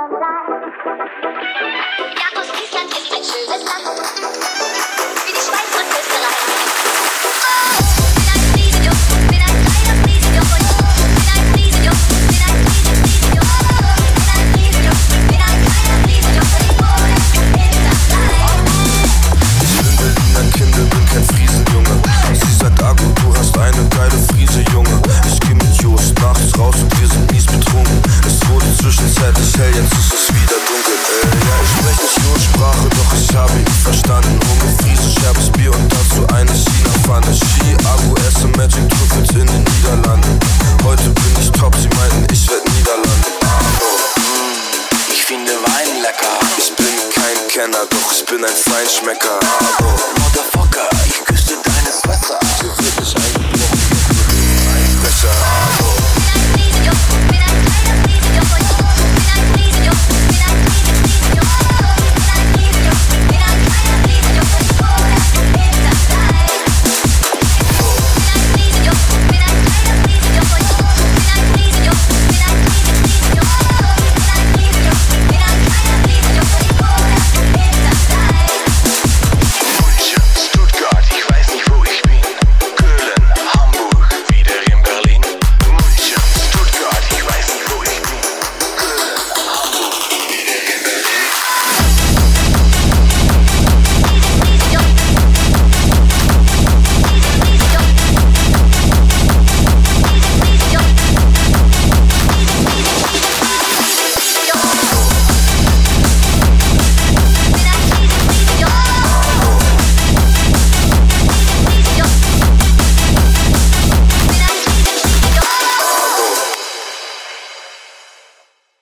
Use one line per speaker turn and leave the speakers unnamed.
love life.
Kenner, doch ich bin ein Feinschmecker. Abo.